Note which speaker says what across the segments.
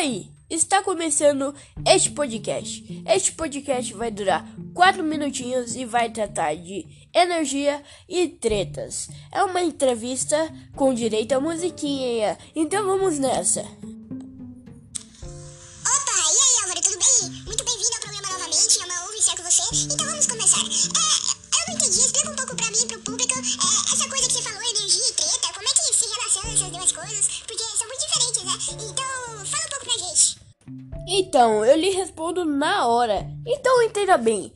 Speaker 1: aí, está começando este podcast. Este podcast vai durar 4 minutinhos e vai tratar de energia e tretas. É uma entrevista com direito a musiquinha, então vamos nessa. Opa,
Speaker 2: e aí Álvaro, tudo bem? Muito bem-vindo ao programa novamente, é uma honra estar com você. Então vamos começar. É, eu não entendi, explica um pouco pra mim e pro público Então,
Speaker 1: eu lhe respondo na hora. Então entenda bem.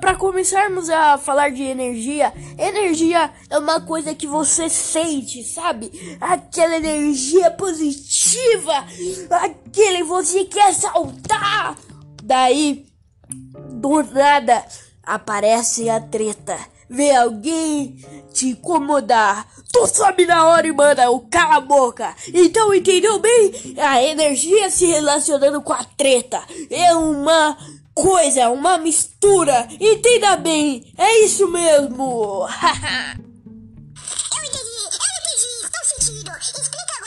Speaker 1: Pra começarmos a falar de energia, energia é uma coisa que você sente, sabe? Aquela energia positiva, aquele você quer saltar. Daí, do nada, aparece a treta ver alguém te incomodar, tu sabe na hora e manda o cala a boca. Então entendeu bem? A energia se relacionando com a treta é uma coisa, uma mistura. Entenda bem, é isso mesmo.
Speaker 2: eu entendi, eu entendi, faz sentido. Explica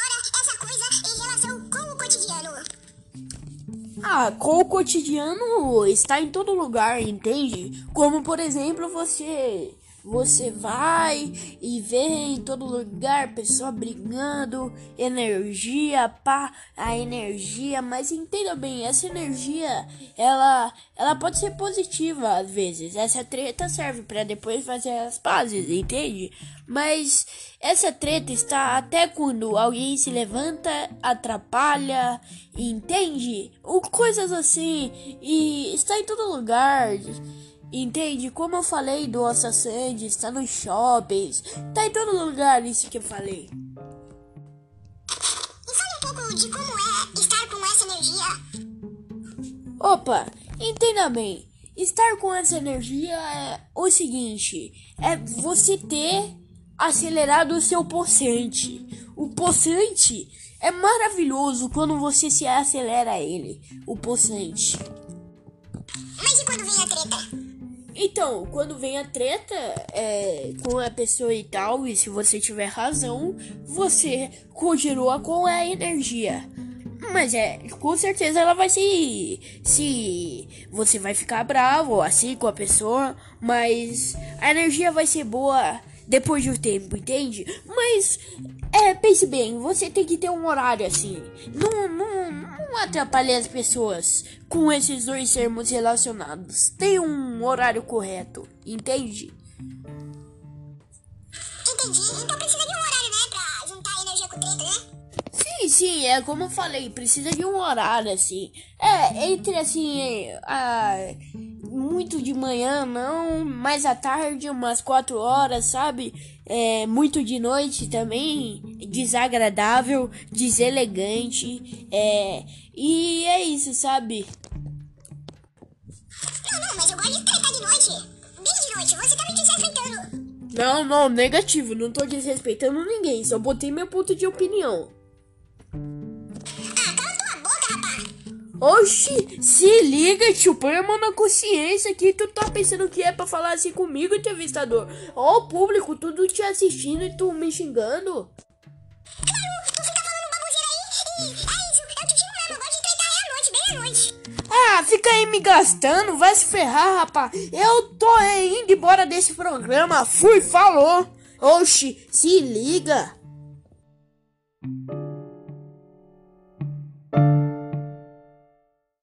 Speaker 2: Com o cotidiano
Speaker 1: está em todo lugar, entende? Como por exemplo, você você vai e vê em todo lugar pessoa brigando, energia, pá, a energia, mas entenda bem, essa energia, ela ela pode ser positiva às vezes. Essa treta serve para depois fazer as pazes, entende? Mas essa treta está até quando alguém se levanta, atrapalha, entende? Ou coisas assim, e está em todo lugar. Entende? Como eu falei do Sandy, está nos shoppings, tá em todo lugar isso que eu falei.
Speaker 2: E fala um pouco de como é estar com essa energia.
Speaker 1: Opa, entenda bem. Estar com essa energia é o seguinte: é você ter acelerado o seu possante. O possante é maravilhoso quando você se acelera ele. O possante.
Speaker 2: Mas e quando vem a treta?
Speaker 1: Então, quando vem a treta é, com a pessoa e tal, e se você tiver razão, você continua com a energia. Mas é, com certeza ela vai se. Se você vai ficar bravo assim com a pessoa, mas a energia vai ser boa depois de um tempo, entende? Mas é, pense bem, você tem que ter um horário assim. Não, não, não atrapalhe as pessoas com esses dois termos relacionados. Tem um horário correto, entende?
Speaker 2: Entendi. Então precisa de um horário, né? Pra juntar energia com treta, né?
Speaker 1: Sim, é como eu falei, precisa de um horário, assim. É, entre assim, a muito de manhã, não, mais à tarde, umas quatro horas, sabe? É, muito de noite também, desagradável, deselegante, é, e é isso, sabe?
Speaker 2: Não, não, mas eu gosto de tretar de noite, bem de noite, você tá me desrespeitando.
Speaker 1: Não, não, negativo, não tô desrespeitando ninguém, só botei meu ponto de opinião. Oxi, se liga, tio, põe a mão na consciência que tu tá pensando que é pra falar assim comigo, entrevistador. Ó, o público, tudo te assistindo e tu me xingando. Ah, fica aí me gastando, vai se ferrar, rapaz. Eu tô indo embora desse programa, fui, falou. Oxi, se liga.